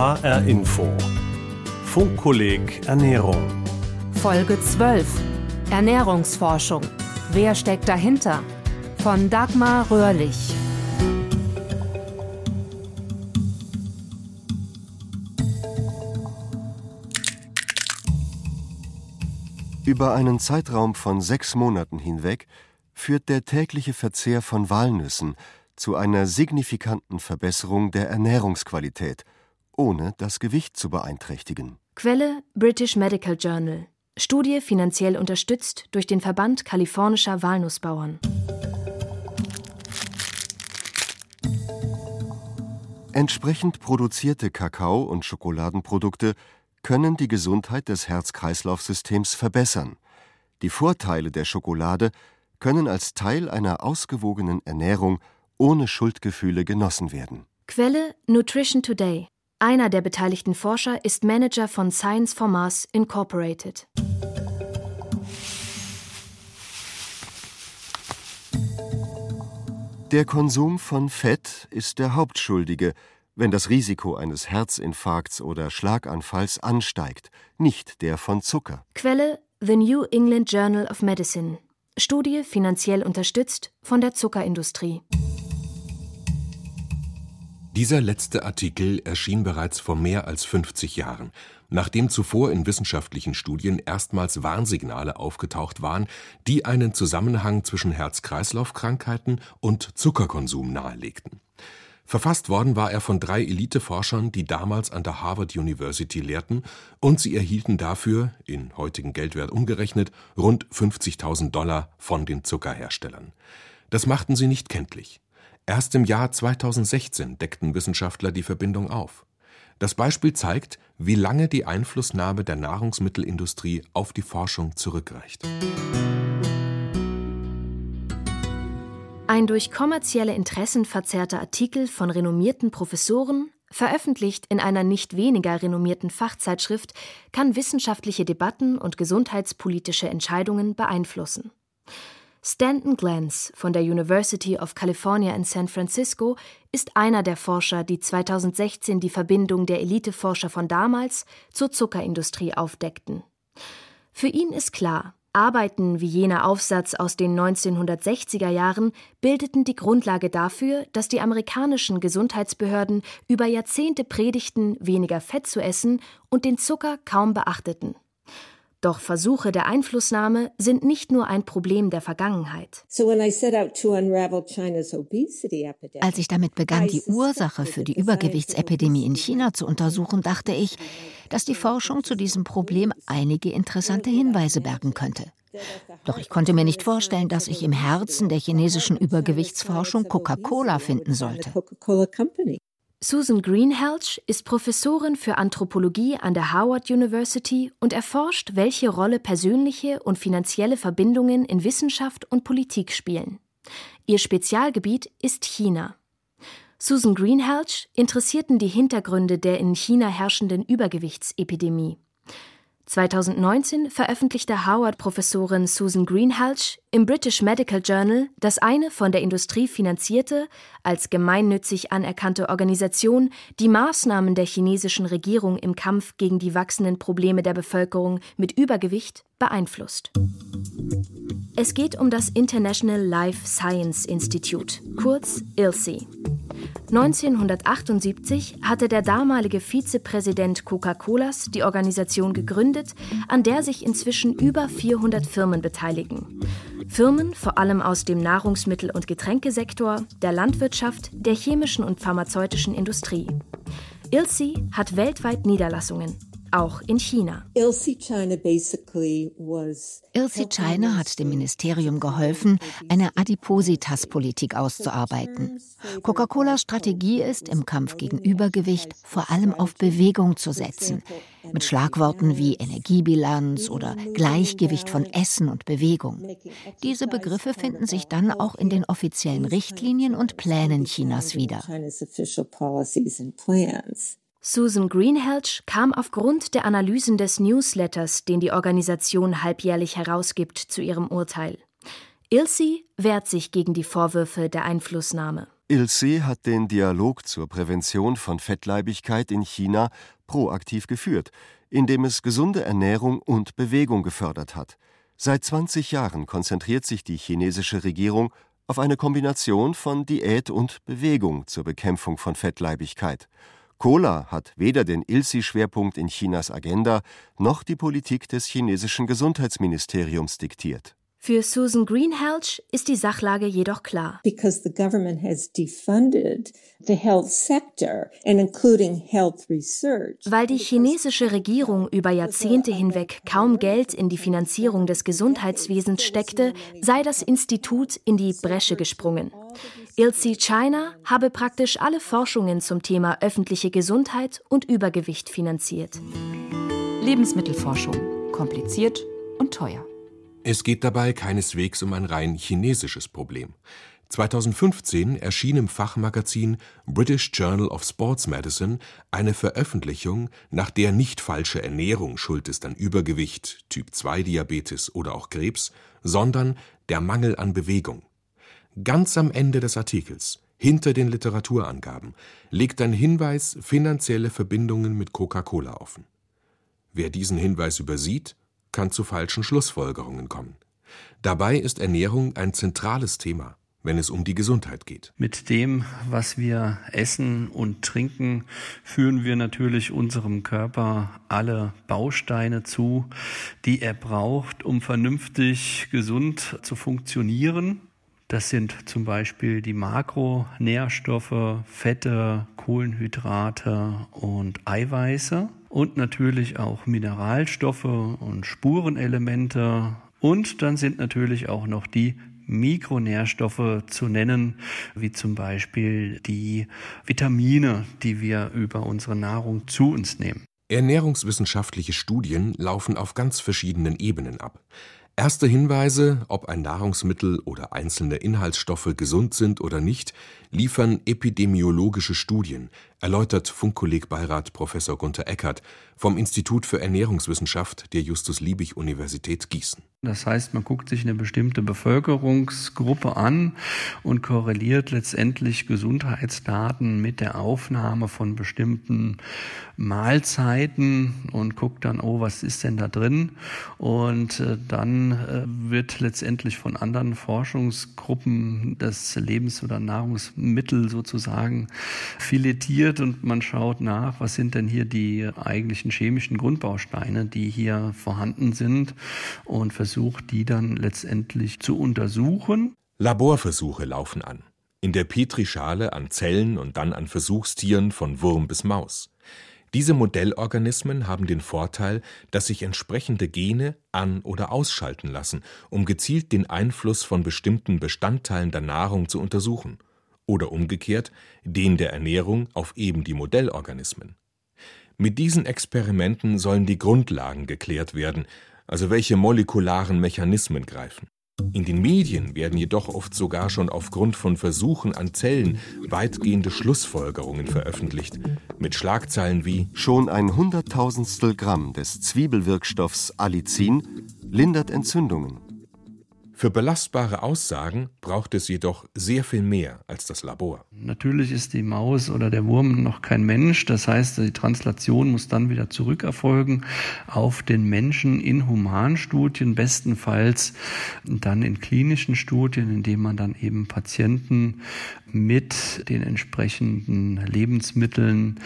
HR Info. Funkkolleg Ernährung. Folge 12. Ernährungsforschung. Wer steckt dahinter? Von Dagmar Röhrlich. Über einen Zeitraum von sechs Monaten hinweg führt der tägliche Verzehr von Walnüssen zu einer signifikanten Verbesserung der Ernährungsqualität, ohne das Gewicht zu beeinträchtigen. Quelle British Medical Journal. Studie finanziell unterstützt durch den Verband kalifornischer Walnussbauern. Entsprechend produzierte Kakao- und Schokoladenprodukte können die Gesundheit des Herz-Kreislauf-Systems verbessern. Die Vorteile der Schokolade können als Teil einer ausgewogenen Ernährung ohne Schuldgefühle genossen werden. Quelle Nutrition Today. Einer der beteiligten Forscher ist Manager von Science for Mars Incorporated. Der Konsum von Fett ist der Hauptschuldige, wenn das Risiko eines Herzinfarkts oder Schlaganfalls ansteigt, nicht der von Zucker. Quelle The New England Journal of Medicine. Studie finanziell unterstützt von der Zuckerindustrie. Dieser letzte Artikel erschien bereits vor mehr als 50 Jahren, nachdem zuvor in wissenschaftlichen Studien erstmals Warnsignale aufgetaucht waren, die einen Zusammenhang zwischen Herz-Kreislauf-Krankheiten und Zuckerkonsum nahelegten. Verfasst worden war er von drei Eliteforschern, die damals an der Harvard University lehrten, und sie erhielten dafür, in heutigen Geldwert umgerechnet, rund 50.000 Dollar von den Zuckerherstellern. Das machten sie nicht kenntlich. Erst im Jahr 2016 deckten Wissenschaftler die Verbindung auf. Das Beispiel zeigt, wie lange die Einflussnahme der Nahrungsmittelindustrie auf die Forschung zurückreicht. Ein durch kommerzielle Interessen verzerrter Artikel von renommierten Professoren, veröffentlicht in einer nicht weniger renommierten Fachzeitschrift, kann wissenschaftliche Debatten und gesundheitspolitische Entscheidungen beeinflussen. Stanton Glantz von der University of California in San Francisco ist einer der Forscher, die 2016 die Verbindung der Eliteforscher von damals zur Zuckerindustrie aufdeckten. Für ihn ist klar, Arbeiten wie jener Aufsatz aus den 1960er Jahren bildeten die Grundlage dafür, dass die amerikanischen Gesundheitsbehörden über Jahrzehnte predigten, weniger Fett zu essen und den Zucker kaum beachteten. Doch Versuche der Einflussnahme sind nicht nur ein Problem der Vergangenheit. Als ich damit begann, die Ursache für die Übergewichtsepidemie in China zu untersuchen, dachte ich, dass die Forschung zu diesem Problem einige interessante Hinweise bergen könnte. Doch ich konnte mir nicht vorstellen, dass ich im Herzen der chinesischen Übergewichtsforschung Coca-Cola finden sollte. Susan Greenhalgh ist Professorin für Anthropologie an der Howard University und erforscht, welche Rolle persönliche und finanzielle Verbindungen in Wissenschaft und Politik spielen. Ihr Spezialgebiet ist China. Susan Greenhalgh interessierten die Hintergründe der in China herrschenden Übergewichtsepidemie. 2019 veröffentlichte Howard-Professorin Susan Greenhalgh im British Medical Journal, dass eine von der Industrie finanzierte, als gemeinnützig anerkannte Organisation die Maßnahmen der chinesischen Regierung im Kampf gegen die wachsenden Probleme der Bevölkerung mit Übergewicht beeinflusst. Es geht um das International Life Science Institute, kurz ILSI. 1978 hatte der damalige Vizepräsident Coca-Colas die Organisation gegründet, an der sich inzwischen über 400 Firmen beteiligen. Firmen vor allem aus dem Nahrungsmittel- und Getränkesektor, der Landwirtschaft, der chemischen und pharmazeutischen Industrie. ILSI hat weltweit Niederlassungen auch in China. Ilse China hat dem Ministerium geholfen, eine Adipositas-Politik auszuarbeiten. Coca-Colas Strategie ist, im Kampf gegen Übergewicht vor allem auf Bewegung zu setzen, mit Schlagworten wie Energiebilanz oder Gleichgewicht von Essen und Bewegung. Diese Begriffe finden sich dann auch in den offiziellen Richtlinien und Plänen Chinas wieder. Susan Greenhalgh kam aufgrund der Analysen des Newsletters, den die Organisation halbjährlich herausgibt, zu ihrem Urteil. Ilse wehrt sich gegen die Vorwürfe der Einflussnahme. Ilse hat den Dialog zur Prävention von Fettleibigkeit in China proaktiv geführt, indem es gesunde Ernährung und Bewegung gefördert hat. Seit 20 Jahren konzentriert sich die chinesische Regierung auf eine Kombination von Diät und Bewegung zur Bekämpfung von Fettleibigkeit. Cola hat weder den ILSI-Schwerpunkt in Chinas Agenda noch die Politik des chinesischen Gesundheitsministeriums diktiert. Für Susan Greenhalgh ist die Sachlage jedoch klar. Because the government has defunded the health sector and including health research. Weil die chinesische Regierung über Jahrzehnte hinweg kaum Geld in die Finanzierung des Gesundheitswesens steckte, sei das Institut in die Bresche gesprungen. ILSI China habe praktisch alle Forschungen zum Thema öffentliche Gesundheit und Übergewicht finanziert. Lebensmittelforschung. Kompliziert und teuer. Es geht dabei keineswegs um ein rein chinesisches Problem. 2015 erschien im Fachmagazin British Journal of Sports Medicine eine Veröffentlichung, nach der nicht falsche Ernährung schuld ist an Übergewicht, Typ-2-Diabetes oder auch Krebs, sondern der Mangel an Bewegung. Ganz am Ende des Artikels, hinter den Literaturangaben, legt ein Hinweis finanzielle Verbindungen mit Coca-Cola offen. Wer diesen Hinweis übersieht, kann zu falschen Schlussfolgerungen kommen. Dabei ist Ernährung ein zentrales Thema, wenn es um die Gesundheit geht. Mit dem, was wir essen und trinken, führen wir natürlich unserem Körper alle Bausteine zu, die er braucht, um vernünftig gesund zu funktionieren. Das sind zum Beispiel die Makronährstoffe, Fette, Kohlenhydrate und Eiweiße und natürlich auch Mineralstoffe und Spurenelemente. Und dann sind natürlich auch noch die Mikronährstoffe zu nennen, wie zum Beispiel die Vitamine, die wir über unsere Nahrung zu uns nehmen. Ernährungswissenschaftliche Studien laufen auf ganz verschiedenen Ebenen ab. Erste Hinweise, ob ein Nahrungsmittel oder einzelne Inhaltsstoffe gesund sind oder nicht, liefern epidemiologische Studien, erläutert Funkkolleg-Beirat Professor Gunter Eckert vom Institut für Ernährungswissenschaft der Justus-Liebig-Universität Gießen. Das heißt, man guckt sich eine bestimmte Bevölkerungsgruppe an und korreliert letztendlich Gesundheitsdaten mit der Aufnahme von bestimmten Mahlzeiten und guckt dann, oh, was ist denn da drin? Und äh, dann äh, wird letztendlich von anderen Forschungsgruppen das Lebens- oder Nahrungsmittel sozusagen filetiert und man schaut nach, was sind denn hier die eigentlichen chemischen Grundbausteine, die hier vorhanden sind und versucht versucht, die dann letztendlich zu untersuchen. Laborversuche laufen an. In der Petrischale an Zellen und dann an Versuchstieren von Wurm bis Maus. Diese Modellorganismen haben den Vorteil, dass sich entsprechende Gene an- oder ausschalten lassen, um gezielt den Einfluss von bestimmten Bestandteilen der Nahrung zu untersuchen oder umgekehrt den der Ernährung auf eben die Modellorganismen. Mit diesen Experimenten sollen die Grundlagen geklärt werden, also welche molekularen Mechanismen greifen. In den Medien werden jedoch oft sogar schon aufgrund von Versuchen an Zellen weitgehende Schlussfolgerungen veröffentlicht, mit Schlagzeilen wie Schon ein Hunderttausendstel Gramm des Zwiebelwirkstoffs Allicin lindert Entzündungen. Für belastbare Aussagen braucht es jedoch sehr viel mehr als das Labor. Natürlich ist die Maus oder der Wurm noch kein Mensch. Das heißt, die Translation muss dann wieder zurückerfolgen auf den Menschen in Humanstudien, bestenfalls dann in klinischen Studien, indem man dann eben Patienten mit den entsprechenden Lebensmitteln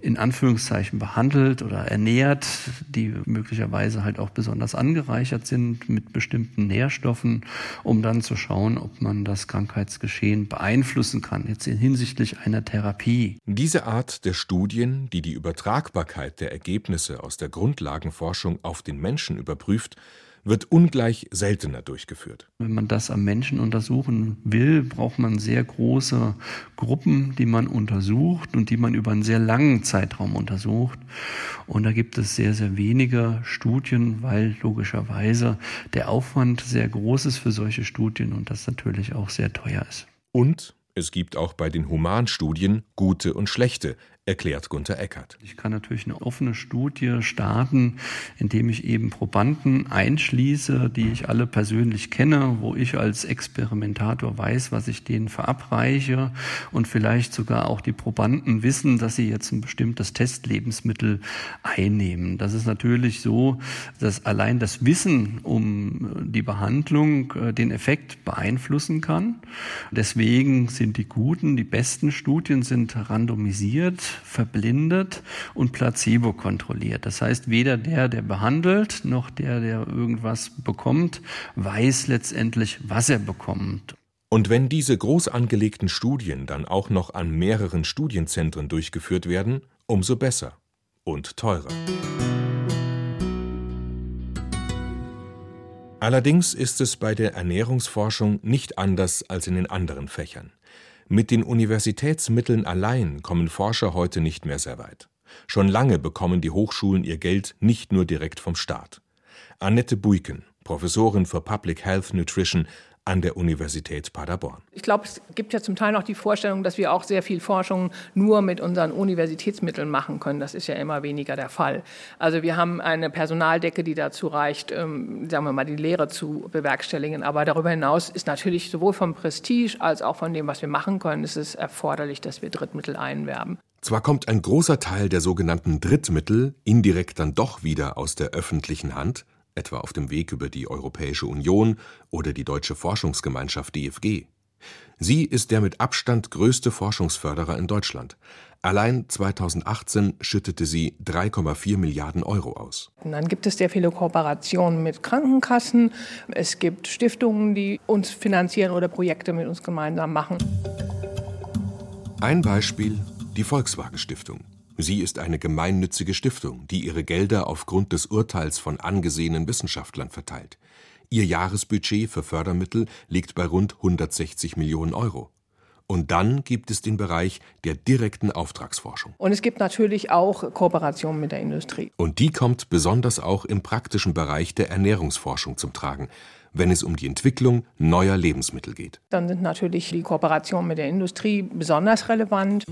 in Anführungszeichen behandelt oder ernährt, die möglicherweise halt auch besonders angereichert sind mit bestimmten Nährstoffen, um dann zu schauen, ob man das Krankheitsgeschehen beeinflussen kann, jetzt hinsichtlich einer Therapie. Diese Art der Studien, die die Übertragbarkeit der Ergebnisse aus der Grundlagenforschung auf den Menschen überprüft, wird ungleich seltener durchgeführt. Wenn man das am Menschen untersuchen will, braucht man sehr große Gruppen, die man untersucht und die man über einen sehr langen Zeitraum untersucht. Und da gibt es sehr, sehr wenige Studien, weil logischerweise der Aufwand sehr groß ist für solche Studien und das natürlich auch sehr teuer ist. Und es gibt auch bei den Humanstudien gute und schlechte, erklärt Gunther Eckert. Ich kann natürlich eine offene Studie starten, indem ich eben Probanden einschließe, die ich alle persönlich kenne, wo ich als Experimentator weiß, was ich denen verabreiche und vielleicht sogar auch die Probanden wissen, dass sie jetzt ein bestimmtes Testlebensmittel einnehmen. Das ist natürlich so, dass allein das Wissen um die Behandlung äh, den Effekt beeinflussen kann. Deswegen sind die guten, die besten Studien sind randomisiert verblindet und placebo kontrolliert. Das heißt, weder der, der behandelt, noch der, der irgendwas bekommt, weiß letztendlich, was er bekommt. Und wenn diese groß angelegten Studien dann auch noch an mehreren Studienzentren durchgeführt werden, umso besser und teurer. Allerdings ist es bei der Ernährungsforschung nicht anders als in den anderen Fächern. Mit den Universitätsmitteln allein kommen Forscher heute nicht mehr sehr weit. Schon lange bekommen die Hochschulen ihr Geld nicht nur direkt vom Staat. Annette Buiken, Professorin für Public Health Nutrition an der Universität Paderborn. Ich glaube, es gibt ja zum Teil noch die Vorstellung, dass wir auch sehr viel Forschung nur mit unseren Universitätsmitteln machen können. Das ist ja immer weniger der Fall. Also wir haben eine Personaldecke, die dazu reicht, ähm, sagen wir mal, die Lehre zu bewerkstelligen. Aber darüber hinaus ist natürlich sowohl vom Prestige als auch von dem, was wir machen können, ist es erforderlich, dass wir Drittmittel einwerben. Zwar kommt ein großer Teil der sogenannten Drittmittel indirekt dann doch wieder aus der öffentlichen Hand, etwa auf dem Weg über die Europäische Union oder die Deutsche Forschungsgemeinschaft DFG. Sie ist der mit Abstand größte Forschungsförderer in Deutschland. Allein 2018 schüttete sie 3,4 Milliarden Euro aus. Und dann gibt es sehr viele Kooperationen mit Krankenkassen. Es gibt Stiftungen, die uns finanzieren oder Projekte mit uns gemeinsam machen. Ein Beispiel die Volkswagen Stiftung. Sie ist eine gemeinnützige Stiftung, die ihre Gelder aufgrund des Urteils von angesehenen Wissenschaftlern verteilt. Ihr Jahresbudget für Fördermittel liegt bei rund 160 Millionen Euro. Und dann gibt es den Bereich der direkten Auftragsforschung. Und es gibt natürlich auch Kooperationen mit der Industrie. Und die kommt besonders auch im praktischen Bereich der Ernährungsforschung zum Tragen, wenn es um die Entwicklung neuer Lebensmittel geht. Dann sind natürlich die Kooperationen mit der Industrie besonders relevant.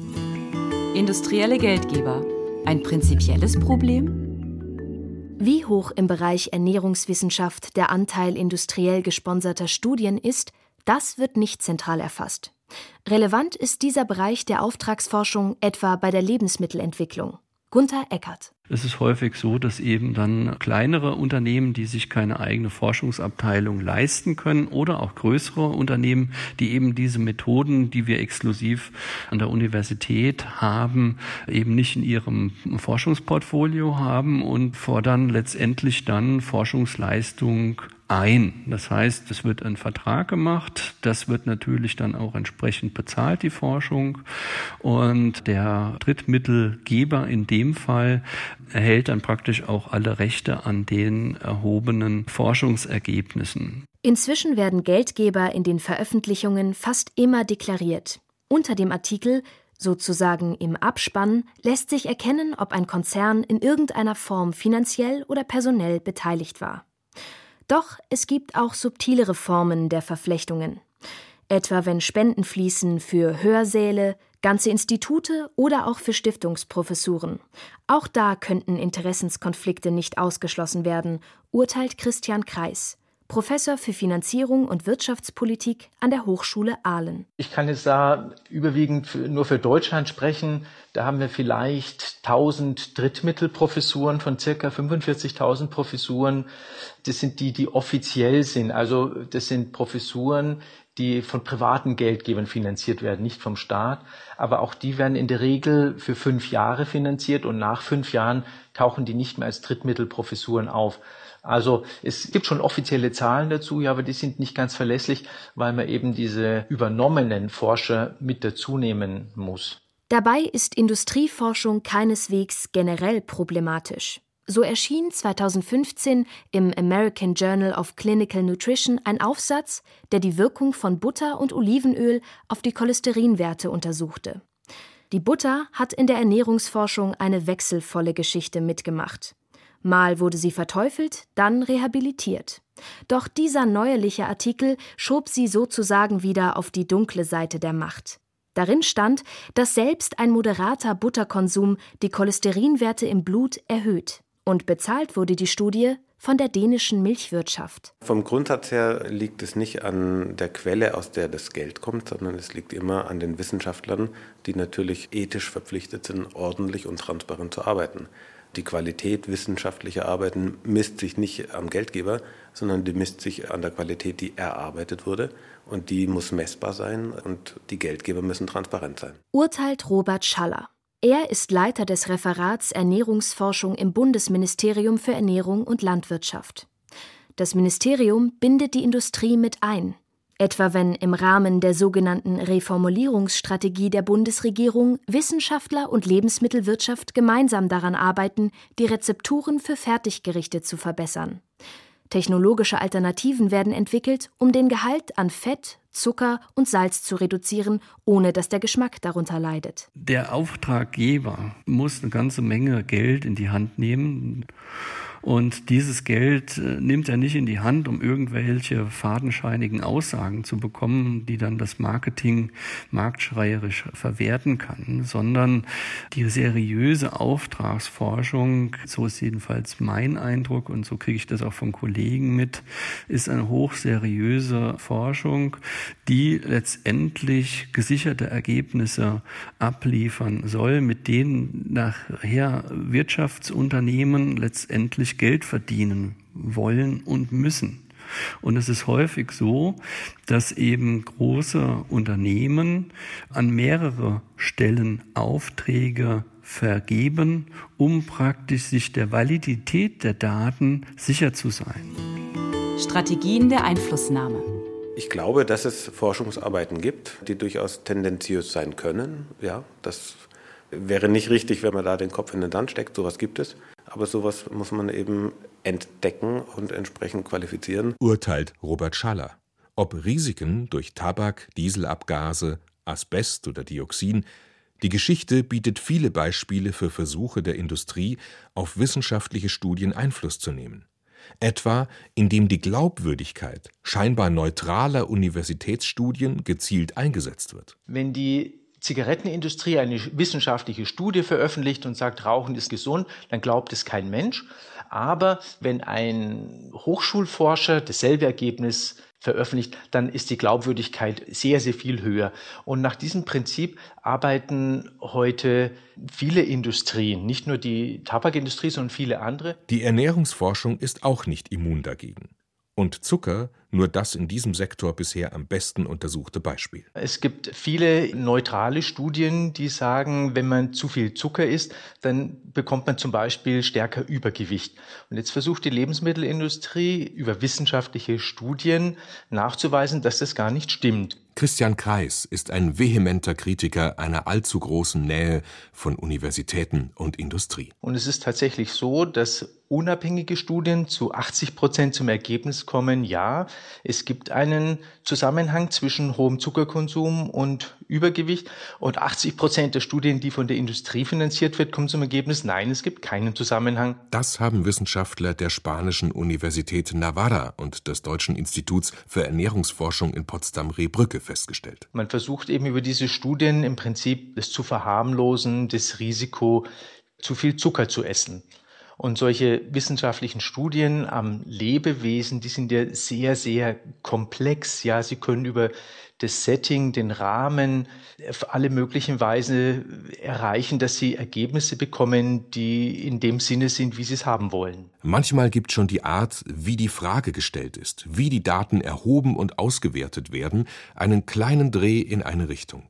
Industrielle Geldgeber. Ein prinzipielles Problem? Wie hoch im Bereich Ernährungswissenschaft der Anteil industriell gesponserter Studien ist, das wird nicht zentral erfasst. Relevant ist dieser Bereich der Auftragsforschung etwa bei der Lebensmittelentwicklung. Gunther Eckert. Es ist häufig so, dass eben dann kleinere Unternehmen, die sich keine eigene Forschungsabteilung leisten können oder auch größere Unternehmen, die eben diese Methoden, die wir exklusiv an der Universität haben, eben nicht in ihrem Forschungsportfolio haben und fordern letztendlich dann Forschungsleistung ein. Das heißt, es wird ein Vertrag gemacht, das wird natürlich dann auch entsprechend bezahlt, die Forschung. Und der Drittmittelgeber in dem Fall erhält dann praktisch auch alle Rechte an den erhobenen Forschungsergebnissen. Inzwischen werden Geldgeber in den Veröffentlichungen fast immer deklariert. Unter dem Artikel Sozusagen im Abspann lässt sich erkennen, ob ein Konzern in irgendeiner Form finanziell oder personell beteiligt war. Doch es gibt auch subtilere Formen der Verflechtungen. Etwa wenn Spenden fließen für Hörsäle, ganze Institute oder auch für Stiftungsprofessuren. Auch da könnten Interessenskonflikte nicht ausgeschlossen werden, urteilt Christian Kreis. Professor für Finanzierung und Wirtschaftspolitik an der Hochschule Aalen. Ich kann jetzt da überwiegend nur für Deutschland sprechen. Da haben wir vielleicht 1000 Drittmittelprofessuren von circa 45.000 Professuren. Das sind die, die offiziell sind. Also das sind Professuren, die von privaten Geldgebern finanziert werden, nicht vom Staat. Aber auch die werden in der Regel für fünf Jahre finanziert und nach fünf Jahren tauchen die nicht mehr als Drittmittelprofessuren auf. Also es gibt schon offizielle Zahlen dazu, ja, aber die sind nicht ganz verlässlich, weil man eben diese übernommenen Forscher mit dazu nehmen muss. Dabei ist Industrieforschung keineswegs generell problematisch. So erschien 2015 im American Journal of Clinical Nutrition ein Aufsatz, der die Wirkung von Butter und Olivenöl auf die Cholesterinwerte untersuchte. Die Butter hat in der Ernährungsforschung eine wechselvolle Geschichte mitgemacht. Mal wurde sie verteufelt, dann rehabilitiert. Doch dieser neuerliche Artikel schob sie sozusagen wieder auf die dunkle Seite der Macht. Darin stand, dass selbst ein moderater Butterkonsum die Cholesterinwerte im Blut erhöht. Und bezahlt wurde die Studie von der dänischen Milchwirtschaft. Vom Grundsatz her liegt es nicht an der Quelle, aus der das Geld kommt, sondern es liegt immer an den Wissenschaftlern, die natürlich ethisch verpflichtet sind, ordentlich und transparent zu arbeiten. Die Qualität wissenschaftlicher Arbeiten misst sich nicht am Geldgeber, sondern die misst sich an der Qualität, die erarbeitet wurde. Und die muss messbar sein und die Geldgeber müssen transparent sein. Urteilt Robert Schaller. Er ist Leiter des Referats Ernährungsforschung im Bundesministerium für Ernährung und Landwirtschaft. Das Ministerium bindet die Industrie mit ein, etwa wenn im Rahmen der sogenannten Reformulierungsstrategie der Bundesregierung Wissenschaftler und Lebensmittelwirtschaft gemeinsam daran arbeiten, die Rezepturen für Fertiggerichte zu verbessern. Technologische Alternativen werden entwickelt, um den Gehalt an Fett, Zucker und Salz zu reduzieren, ohne dass der Geschmack darunter leidet. Der Auftraggeber muss eine ganze Menge Geld in die Hand nehmen und dieses Geld äh, nimmt er nicht in die Hand, um irgendwelche fadenscheinigen Aussagen zu bekommen, die dann das Marketing marktschreierisch verwerten kann, sondern die seriöse Auftragsforschung, so ist jedenfalls mein Eindruck und so kriege ich das auch von Kollegen mit, ist eine hochseriöse Forschung, die letztendlich gesicherte Ergebnisse abliefern soll, mit denen nachher Wirtschaftsunternehmen letztendlich Geld verdienen wollen und müssen. Und es ist häufig so, dass eben große Unternehmen an mehrere Stellen Aufträge vergeben, um praktisch sich der Validität der Daten sicher zu sein. Strategien der Einflussnahme. Ich glaube, dass es Forschungsarbeiten gibt, die durchaus tendenziös sein können. Ja, das wäre nicht richtig, wenn man da den Kopf in den Sand steckt. Sowas gibt es. Aber sowas muss man eben entdecken und entsprechend qualifizieren. Urteilt Robert Schaller. Ob Risiken durch Tabak, Dieselabgase, Asbest oder Dioxin, die Geschichte bietet viele Beispiele für Versuche der Industrie, auf wissenschaftliche Studien Einfluss zu nehmen. Etwa indem die Glaubwürdigkeit scheinbar neutraler Universitätsstudien gezielt eingesetzt wird. Wenn die Zigarettenindustrie eine wissenschaftliche Studie veröffentlicht und sagt, Rauchen ist gesund, dann glaubt es kein Mensch. Aber wenn ein Hochschulforscher dasselbe Ergebnis veröffentlicht, dann ist die Glaubwürdigkeit sehr, sehr viel höher. Und nach diesem Prinzip arbeiten heute viele Industrien, nicht nur die Tabakindustrie, sondern viele andere. Die Ernährungsforschung ist auch nicht immun dagegen. Und Zucker nur das in diesem Sektor bisher am besten untersuchte Beispiel. Es gibt viele neutrale Studien, die sagen, wenn man zu viel Zucker isst, dann bekommt man zum Beispiel stärker Übergewicht. Und jetzt versucht die Lebensmittelindustrie über wissenschaftliche Studien nachzuweisen, dass das gar nicht stimmt. Christian Kreis ist ein vehementer Kritiker einer allzu großen Nähe von Universitäten und Industrie. Und es ist tatsächlich so, dass unabhängige Studien zu 80 Prozent zum Ergebnis kommen, ja, es gibt einen Zusammenhang zwischen hohem Zuckerkonsum und Übergewicht. Und 80 Prozent der Studien, die von der Industrie finanziert wird, kommen zum Ergebnis, nein, es gibt keinen Zusammenhang. Das haben Wissenschaftler der spanischen Universität Navarra und des Deutschen Instituts für Ernährungsforschung in Potsdam-Rehbrücke festgestellt. Man versucht eben über diese Studien im Prinzip es zu verharmlosen, das Risiko, zu viel Zucker zu essen. Und solche wissenschaftlichen Studien am Lebewesen, die sind ja sehr, sehr komplex. Ja, sie können über das Setting, den Rahmen auf alle möglichen Weise erreichen, dass sie Ergebnisse bekommen, die in dem Sinne sind, wie sie es haben wollen. Manchmal gibt schon die Art, wie die Frage gestellt ist, wie die Daten erhoben und ausgewertet werden, einen kleinen Dreh in eine Richtung.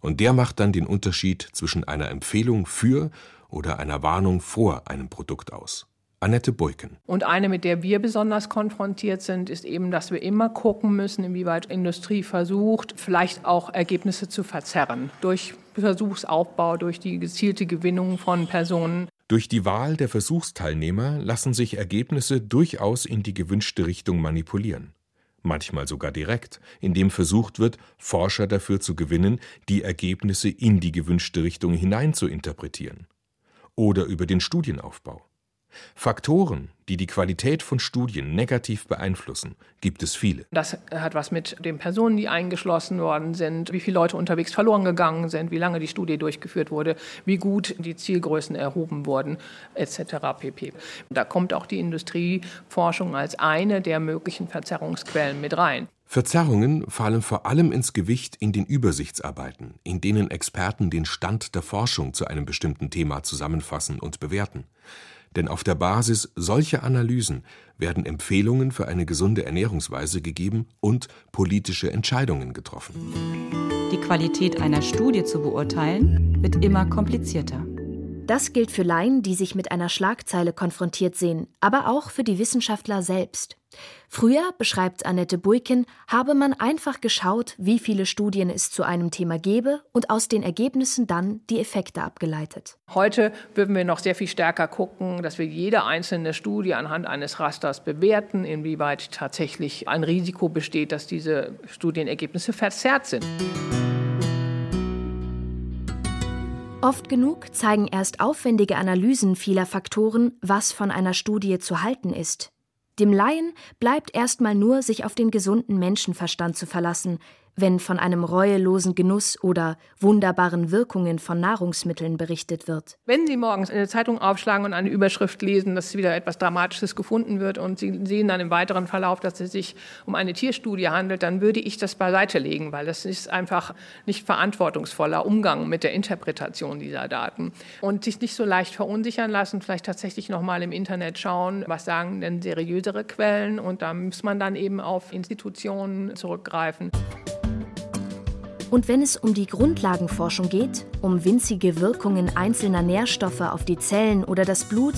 Und der macht dann den Unterschied zwischen einer Empfehlung für oder einer Warnung vor einem Produkt aus. Annette Beuken. Und eine, mit der wir besonders konfrontiert sind, ist eben, dass wir immer gucken müssen, inwieweit Industrie versucht, vielleicht auch Ergebnisse zu verzerren durch Versuchsaufbau, durch die gezielte Gewinnung von Personen. Durch die Wahl der Versuchsteilnehmer lassen sich Ergebnisse durchaus in die gewünschte Richtung manipulieren. Manchmal sogar direkt, indem versucht wird, Forscher dafür zu gewinnen, die Ergebnisse in die gewünschte Richtung hinein zu interpretieren oder über den Studienaufbau. Faktoren, die die Qualität von Studien negativ beeinflussen, gibt es viele. Das hat was mit den Personen, die eingeschlossen worden sind, wie viele Leute unterwegs verloren gegangen sind, wie lange die Studie durchgeführt wurde, wie gut die Zielgrößen erhoben wurden, etc. pp. Da kommt auch die Industrieforschung als eine der möglichen Verzerrungsquellen mit rein. Verzerrungen fallen vor allem ins Gewicht in den Übersichtsarbeiten, in denen Experten den Stand der Forschung zu einem bestimmten Thema zusammenfassen und bewerten. Denn auf der Basis solcher Analysen werden Empfehlungen für eine gesunde Ernährungsweise gegeben und politische Entscheidungen getroffen. Die Qualität einer Studie zu beurteilen, wird immer komplizierter. Das gilt für Laien, die sich mit einer Schlagzeile konfrontiert sehen, aber auch für die Wissenschaftler selbst. Früher, beschreibt Annette Buiken, habe man einfach geschaut, wie viele Studien es zu einem Thema gebe und aus den Ergebnissen dann die Effekte abgeleitet. Heute würden wir noch sehr viel stärker gucken, dass wir jede einzelne Studie anhand eines Rasters bewerten, inwieweit tatsächlich ein Risiko besteht, dass diese Studienergebnisse verzerrt sind. Oft genug zeigen erst aufwendige Analysen vieler Faktoren, was von einer Studie zu halten ist. Dem Laien bleibt erstmal nur, sich auf den gesunden Menschenverstand zu verlassen, wenn von einem reuelosen Genuss oder wunderbaren Wirkungen von Nahrungsmitteln berichtet wird. Wenn Sie morgens eine Zeitung aufschlagen und eine Überschrift lesen, dass wieder etwas Dramatisches gefunden wird und Sie sehen dann im weiteren Verlauf, dass es sich um eine Tierstudie handelt, dann würde ich das beiseite legen, weil das ist einfach nicht verantwortungsvoller Umgang mit der Interpretation dieser Daten. Und sich nicht so leicht verunsichern lassen, vielleicht tatsächlich nochmal im Internet schauen, was sagen denn seriösere Quellen und da muss man dann eben auf Institutionen zurückgreifen. Und wenn es um die Grundlagenforschung geht, um winzige Wirkungen einzelner Nährstoffe auf die Zellen oder das Blut,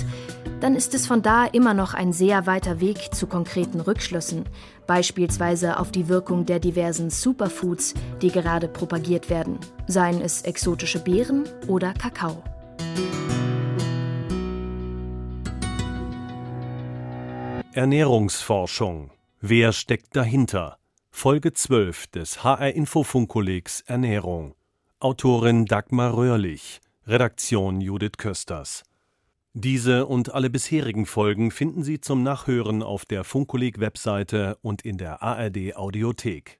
dann ist es von da immer noch ein sehr weiter Weg zu konkreten Rückschlüssen, beispielsweise auf die Wirkung der diversen Superfoods, die gerade propagiert werden, seien es exotische Beeren oder Kakao. Ernährungsforschung. Wer steckt dahinter? Folge 12 des HR Infofunkkollegs Ernährung. Autorin Dagmar Röhrlich. Redaktion Judith Kösters. Diese und alle bisherigen Folgen finden Sie zum Nachhören auf der Funkkolleg Webseite und in der ARD Audiothek.